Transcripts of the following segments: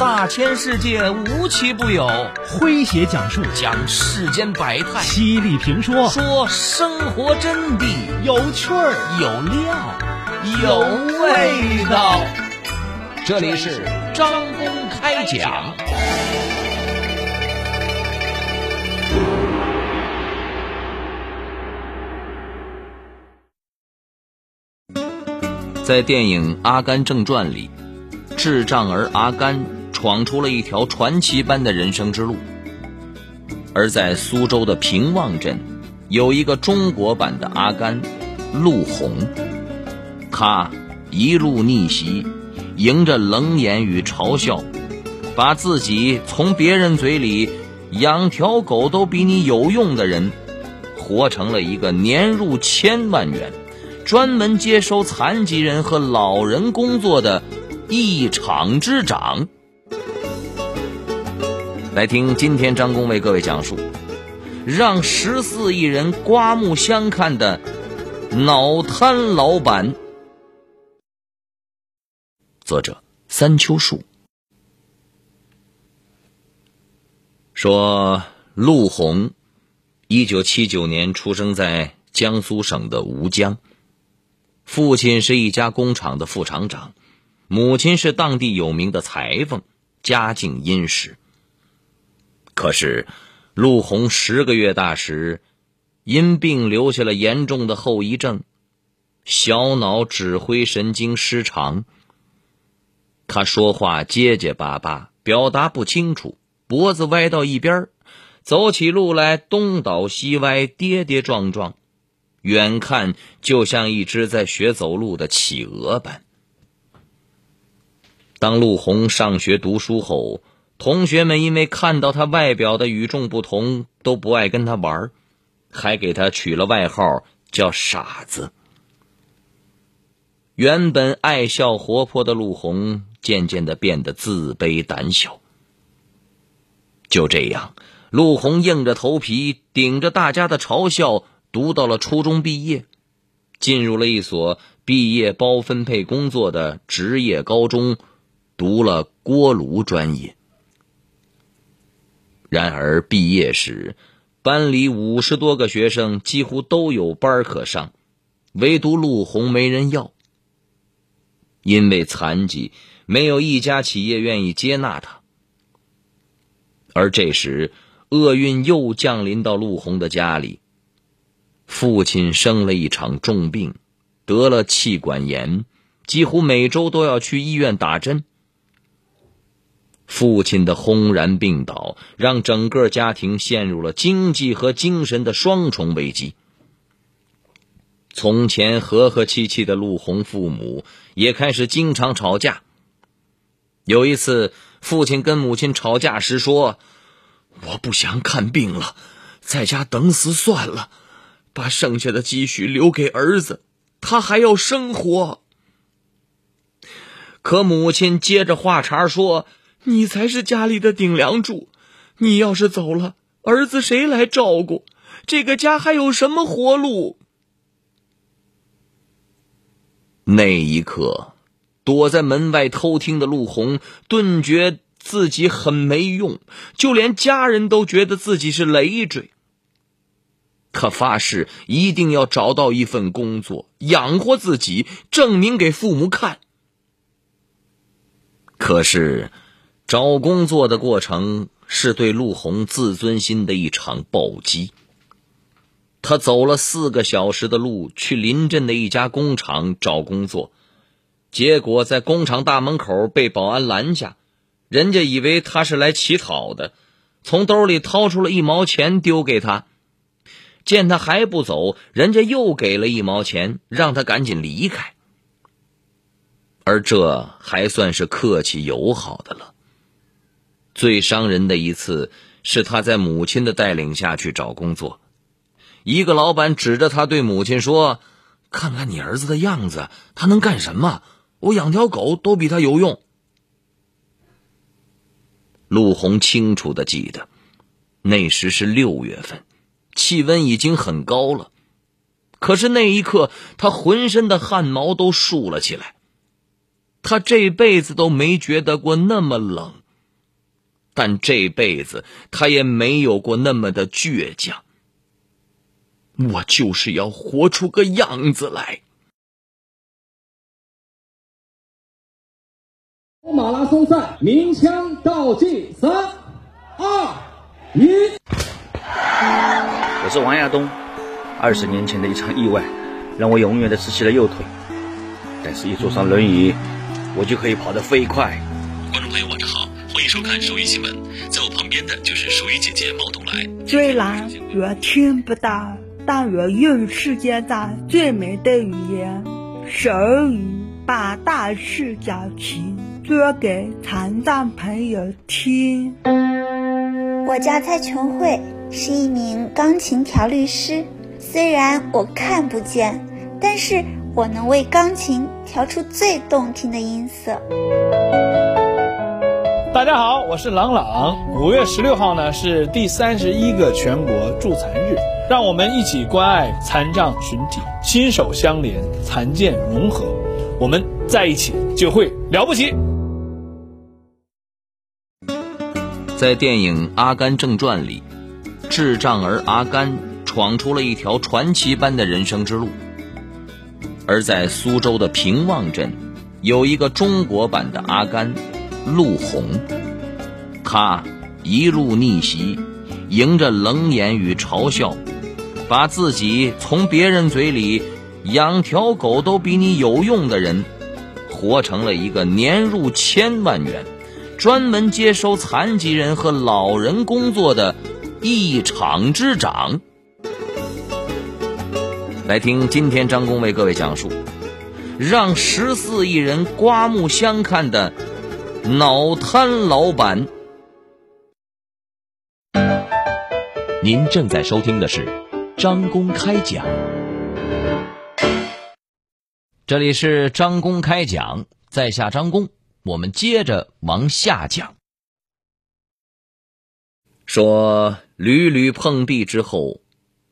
大千世界无奇不有，诙谐讲述。讲世间百态，犀利评说。说生活真谛，有趣儿。有料，有味道。这里是张公开讲。在电影《阿甘正传》里，智障儿阿甘闯出了一条传奇般的人生之路。而在苏州的平望镇，有一个中国版的阿甘，陆红。他一路逆袭，迎着冷眼与嘲笑，把自己从别人嘴里养条狗都比你有用的人，活成了一个年入千万元。专门接收残疾人和老人工作的一厂之长，来听今天张工为各位讲述，让十四亿人刮目相看的脑瘫老板。作者三秋树说：陆红，一九七九年出生在江苏省的吴江。父亲是一家工厂的副厂长，母亲是当地有名的裁缝，家境殷实。可是，陆红十个月大时，因病留下了严重的后遗症——小脑指挥神经失常。他说话结结巴巴，表达不清楚，脖子歪到一边，走起路来东倒西歪，跌跌撞撞。远看就像一只在学走路的企鹅般。当陆红上学读书后，同学们因为看到他外表的与众不同，都不爱跟他玩，还给他取了外号叫“傻子”。原本爱笑活泼的陆红，渐渐的变得自卑胆小。就这样，陆红硬着头皮，顶着大家的嘲笑。读到了初中毕业，进入了一所毕业包分配工作的职业高中，读了锅炉专业。然而毕业时，班里五十多个学生几乎都有班可上，唯独陆红没人要。因为残疾，没有一家企业愿意接纳他。而这时，厄运又降临到陆红的家里。父亲生了一场重病，得了气管炎，几乎每周都要去医院打针。父亲的轰然病倒，让整个家庭陷入了经济和精神的双重危机。从前和和气气的陆红父母也开始经常吵架。有一次，父亲跟母亲吵架时说：“我不想看病了，在家等死算了。”把剩下的积蓄留给儿子，他还要生活。可母亲接着话茬说：“你才是家里的顶梁柱，你要是走了，儿子谁来照顾？这个家还有什么活路？”那一刻，躲在门外偷听的陆红顿觉自己很没用，就连家人都觉得自己是累赘。他发誓一定要找到一份工作养活自己，证明给父母看。可是，找工作的过程是对陆红自尊心的一场暴击。他走了四个小时的路去临镇的一家工厂找工作，结果在工厂大门口被保安拦下，人家以为他是来乞讨的，从兜里掏出了一毛钱丢给他。见他还不走，人家又给了一毛钱，让他赶紧离开。而这还算是客气友好的了。最伤人的一次是他在母亲的带领下去找工作，一个老板指着他对母亲说：“看看你儿子的样子，他能干什么？我养条狗都比他有用。”陆红清楚的记得，那时是六月份。气温已经很高了，可是那一刻，他浑身的汗毛都竖了起来。他这辈子都没觉得过那么冷，但这辈子他也没有过那么的倔强。我就是要活出个样子来。马拉松赛鸣枪倒计，三、二、一。我是王亚东。二十年前的一场意外，让我永远的失去了右腿。但是，一坐上轮椅，我就可以跑得飞快。观众朋友，晚上好，欢迎收看手语新闻。在我旁边的就是手语姐姐毛东来。虽然我听不到，但我用世界上最美的语言——手语，把大事小情说给残障朋友听。我叫蔡琼慧，是一名钢琴调律师。虽然我看不见，但是我能为钢琴调出最动听的音色。大家好，我是朗朗。五月十六号呢是第三十一个全国助残日，让我们一起关爱残障群体，心手相连，残健融合，我们在一起就会了不起。在电影《阿甘正传》里，智障儿阿甘。闯出了一条传奇般的人生之路。而在苏州的平望镇，有一个中国版的阿甘，陆红。他一路逆袭，迎着冷眼与嘲笑，把自己从别人嘴里养条狗都比你有用的人，活成了一个年入千万元、专门接收残疾人和老人工作的一厂之长。来听今天张工为各位讲述，让十四亿人刮目相看的脑瘫老板。您正在收听的是张公开讲，这里是张公开讲，在下张工，我们接着往下讲。说屡屡碰壁之后。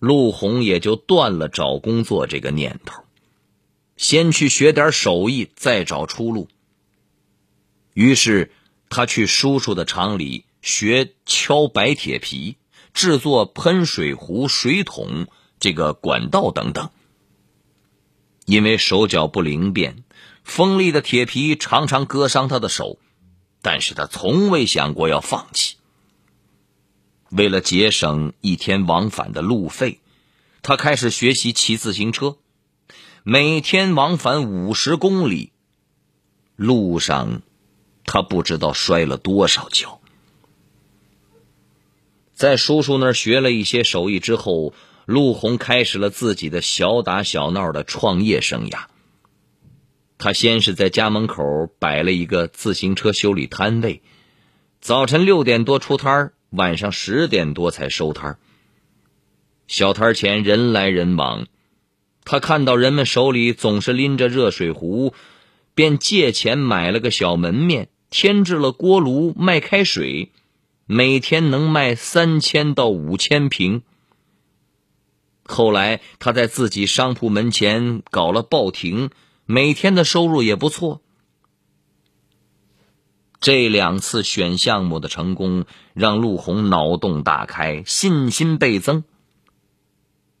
陆红也就断了找工作这个念头，先去学点手艺，再找出路。于是他去叔叔的厂里学敲白铁皮，制作喷水壶、水桶、这个管道等等。因为手脚不灵便，锋利的铁皮常常割伤他的手，但是他从未想过要放弃。为了节省一天往返的路费，他开始学习骑自行车，每天往返五十公里。路上，他不知道摔了多少跤。在叔叔那儿学了一些手艺之后，陆红开始了自己的小打小闹的创业生涯。他先是在家门口摆了一个自行车修理摊位，早晨六点多出摊。晚上十点多才收摊小摊前人来人往，他看到人们手里总是拎着热水壶，便借钱买了个小门面，添置了锅炉卖开水，每天能卖三千到五千瓶。后来他在自己商铺门前搞了报亭，每天的收入也不错。这两次选项目的成功，让陆红脑洞大开，信心倍增。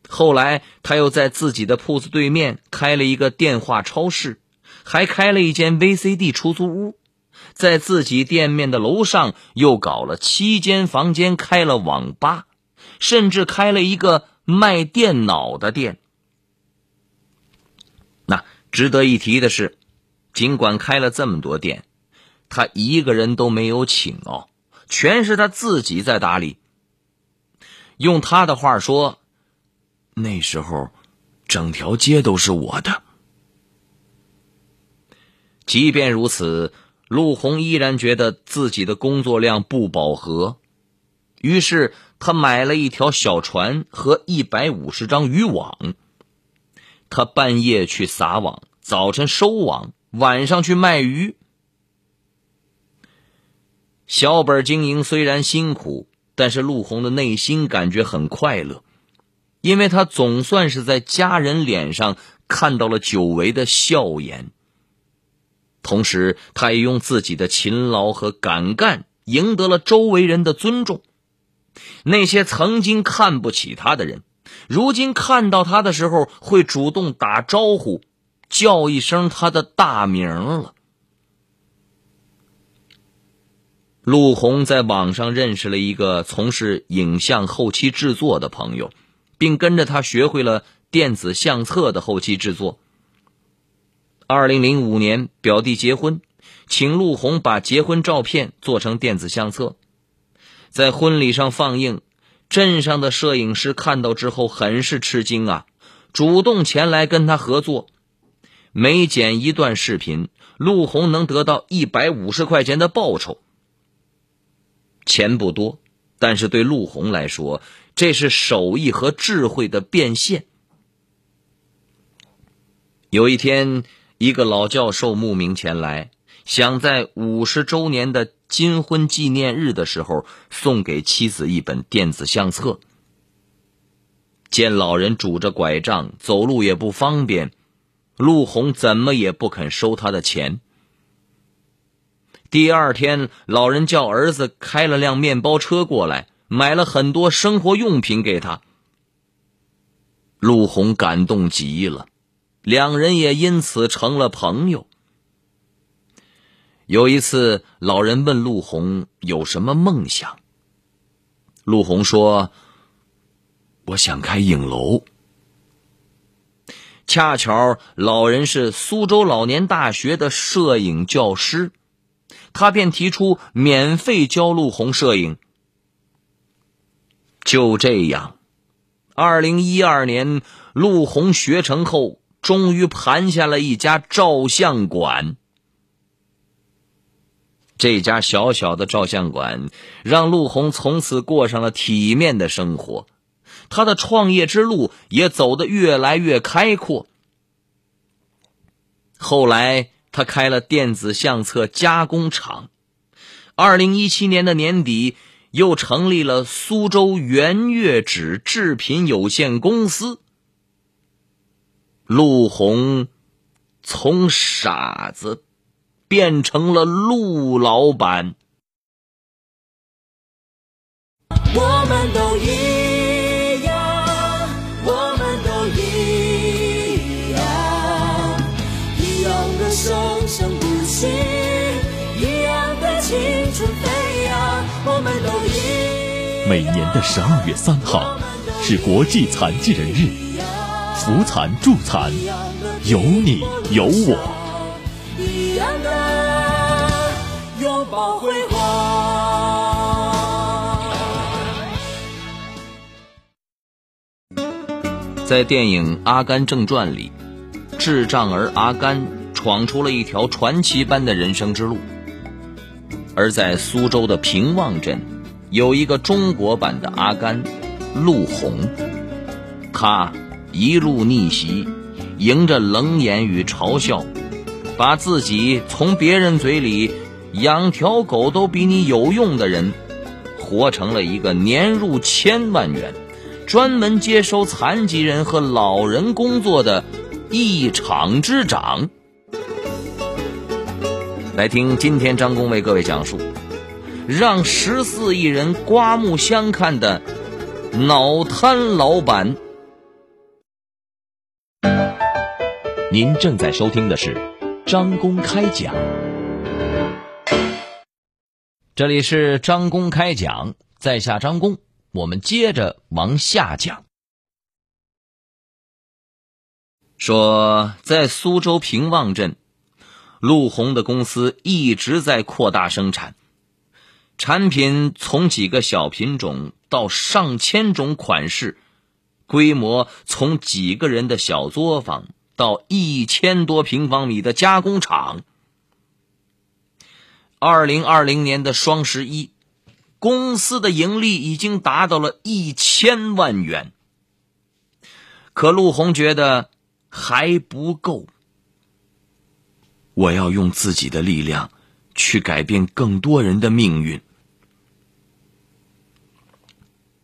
后来，他又在自己的铺子对面开了一个电话超市，还开了一间 VCD 出租屋，在自己店面的楼上又搞了七间房间，开了网吧，甚至开了一个卖电脑的店。那值得一提的是，尽管开了这么多店。他一个人都没有请哦，全是他自己在打理。用他的话说，那时候整条街都是我的。即便如此，陆红依然觉得自己的工作量不饱和，于是他买了一条小船和一百五十张渔网。他半夜去撒网，早晨收网，晚上去卖鱼。小本经营虽然辛苦，但是陆红的内心感觉很快乐，因为他总算是在家人脸上看到了久违的笑颜。同时，他也用自己的勤劳和敢干赢得了周围人的尊重。那些曾经看不起他的人，如今看到他的时候，会主动打招呼，叫一声他的大名了。陆红在网上认识了一个从事影像后期制作的朋友，并跟着他学会了电子相册的后期制作。二零零五年，表弟结婚，请陆红把结婚照片做成电子相册。在婚礼上放映，镇上的摄影师看到之后很是吃惊啊，主动前来跟他合作。每剪一段视频，陆红能得到一百五十块钱的报酬。钱不多，但是对陆红来说，这是手艺和智慧的变现。有一天，一个老教授慕名前来，想在五十周年的。金婚纪念日的时候，送给妻子一本电子相册。见老人拄着拐杖，走路也不方便，陆红怎么也不肯收他的钱。第二天，老人叫儿子开了辆面包车过来，买了很多生活用品给他。陆红感动极了，两人也因此成了朋友。有一次，老人问陆红有什么梦想。陆红说：“我想开影楼。”恰巧老人是苏州老年大学的摄影教师，他便提出免费教陆红摄影。就这样，二零一二年，陆红学成后，终于盘下了一家照相馆。这家小小的照相馆让陆红从此过上了体面的生活，他的创业之路也走得越来越开阔。后来，他开了电子相册加工厂。二零一七年的年底，又成立了苏州圆月纸制品有限公司。陆红从傻子。变成了陆老板。我们都一样，我们都一样，一样的生生不息，一样的青春飞扬。我们都一。每年的十二月三号是国际残疾人日，扶残助残，有你有我。拥抱辉煌在电影《阿甘正传》里，智障儿阿甘闯出了一条传奇般的人生之路；而在苏州的平望镇，有一个中国版的阿甘，陆红。他一路逆袭，迎着冷眼与嘲笑，把自己从别人嘴里养条狗都比你有用的人，活成了一个年入千万元。专门接收残疾人和老人工作的一厂之长，来听今天张工为各位讲述，让十四亿人刮目相看的脑瘫老板。您正在收听的是张公开讲，这里是张公开讲，在下张公。我们接着往下讲，说在苏州平望镇，陆红的公司一直在扩大生产，产品从几个小品种到上千种款式，规模从几个人的小作坊到一千多平方米的加工厂。二零二零年的双十一。公司的盈利已经达到了一千万元，可陆红觉得还不够。我要用自己的力量去改变更多人的命运。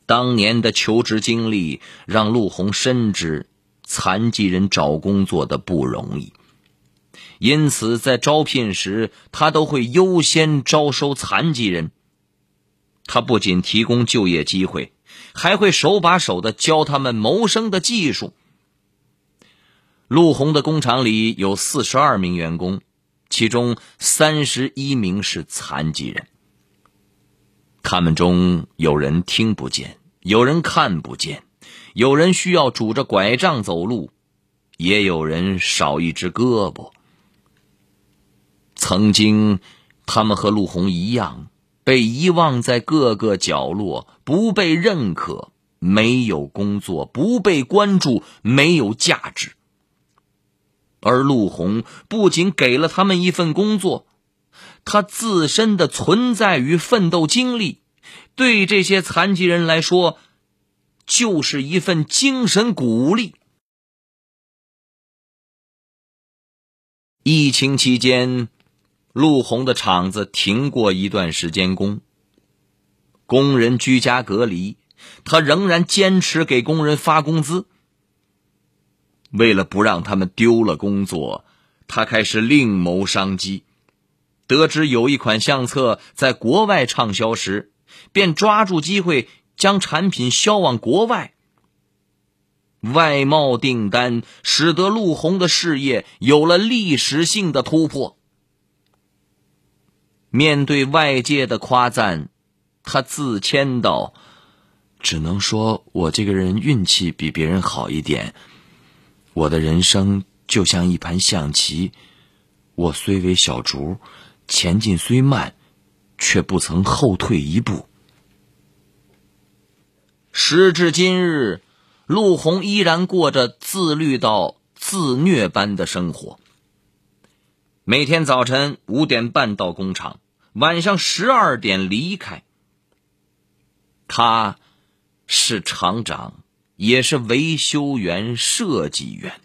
当年的求职经历让陆红深知残疾人找工作的不容易，因此在招聘时，他都会优先招收残疾人。他不仅提供就业机会，还会手把手的教他们谋生的技术。陆红的工厂里有四十二名员工，其中三十一名是残疾人。他们中有人听不见，有人看不见，有人需要拄着拐杖走路，也有人少一只胳膊。曾经，他们和陆红一样。被遗忘在各个角落，不被认可，没有工作，不被关注，没有价值。而陆红不仅给了他们一份工作，他自身的存在与奋斗经历，对这些残疾人来说，就是一份精神鼓励。疫情期间。陆红的厂子停过一段时间工，工人居家隔离，他仍然坚持给工人发工资。为了不让他们丢了工作，他开始另谋商机。得知有一款相册在国外畅销时，便抓住机会将产品销往国外。外贸订单使得陆红的事业有了历史性的突破。面对外界的夸赞，他自谦道：“只能说我这个人运气比别人好一点。我的人生就像一盘象棋，我虽为小卒，前进虽慢，却不曾后退一步。”时至今日，陆红依然过着自律到自虐般的生活。每天早晨五点半到工厂，晚上十二点离开。他是厂长，也是维修员、设计员。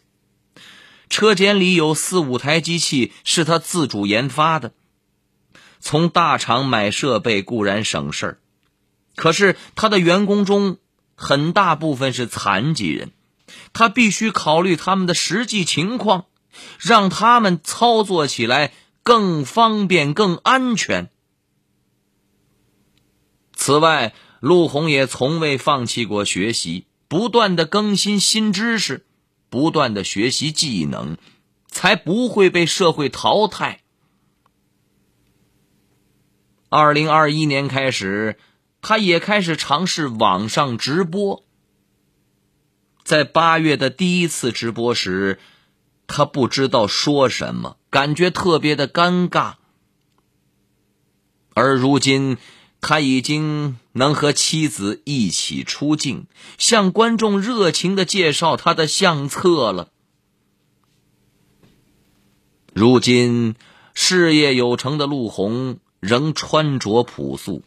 车间里有四五台机器是他自主研发的。从大厂买设备固然省事儿，可是他的员工中很大部分是残疾人，他必须考虑他们的实际情况。让他们操作起来更方便、更安全。此外，陆红也从未放弃过学习，不断的更新新知识，不断的学习技能，才不会被社会淘汰。二零二一年开始，他也开始尝试网上直播。在八月的第一次直播时。他不知道说什么，感觉特别的尴尬。而如今，他已经能和妻子一起出镜，向观众热情的介绍他的相册了。如今，事业有成的陆红仍穿着朴素，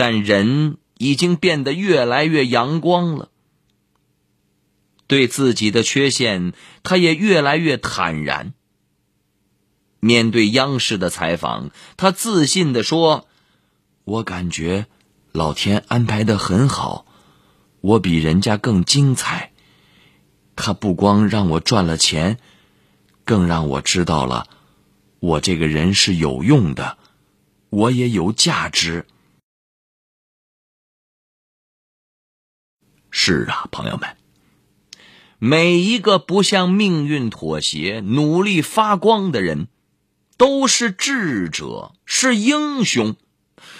但人已经变得越来越阳光了。对自己的缺陷，他也越来越坦然。面对央视的采访，他自信的说：“我感觉老天安排的很好，我比人家更精彩。他不光让我赚了钱，更让我知道了我这个人是有用的，我也有价值。”是啊，朋友们。每一个不向命运妥协、努力发光的人，都是智者，是英雄，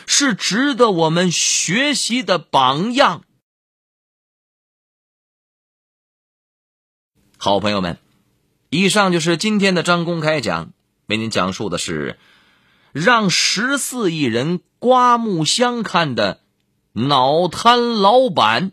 是值得我们学习的榜样。好朋友们，以上就是今天的张公开讲，为您讲述的是让十四亿人刮目相看的脑瘫老板。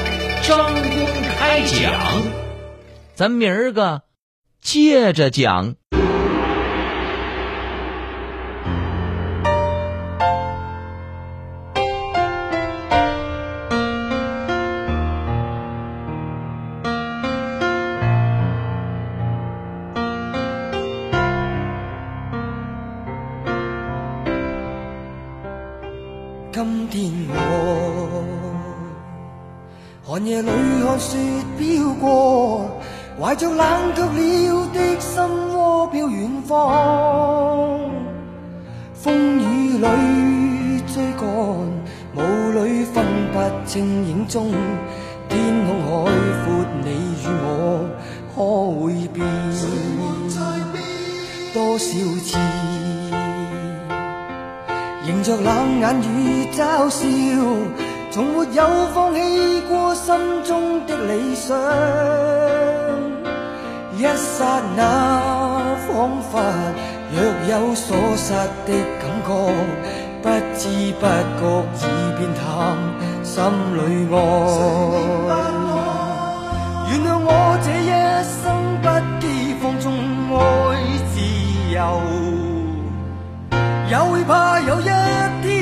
张公开讲，咱明儿个接着讲。里追赶，雾里分不清影踪。天空海阔，你与我可会变？多少次？迎着冷眼与嘲笑，从没有放弃过心中的理想。一刹那，仿佛若有所失的觉，不知不觉已变淡，心里爱。原谅我这一生不羁放纵爱自由。也会怕有一天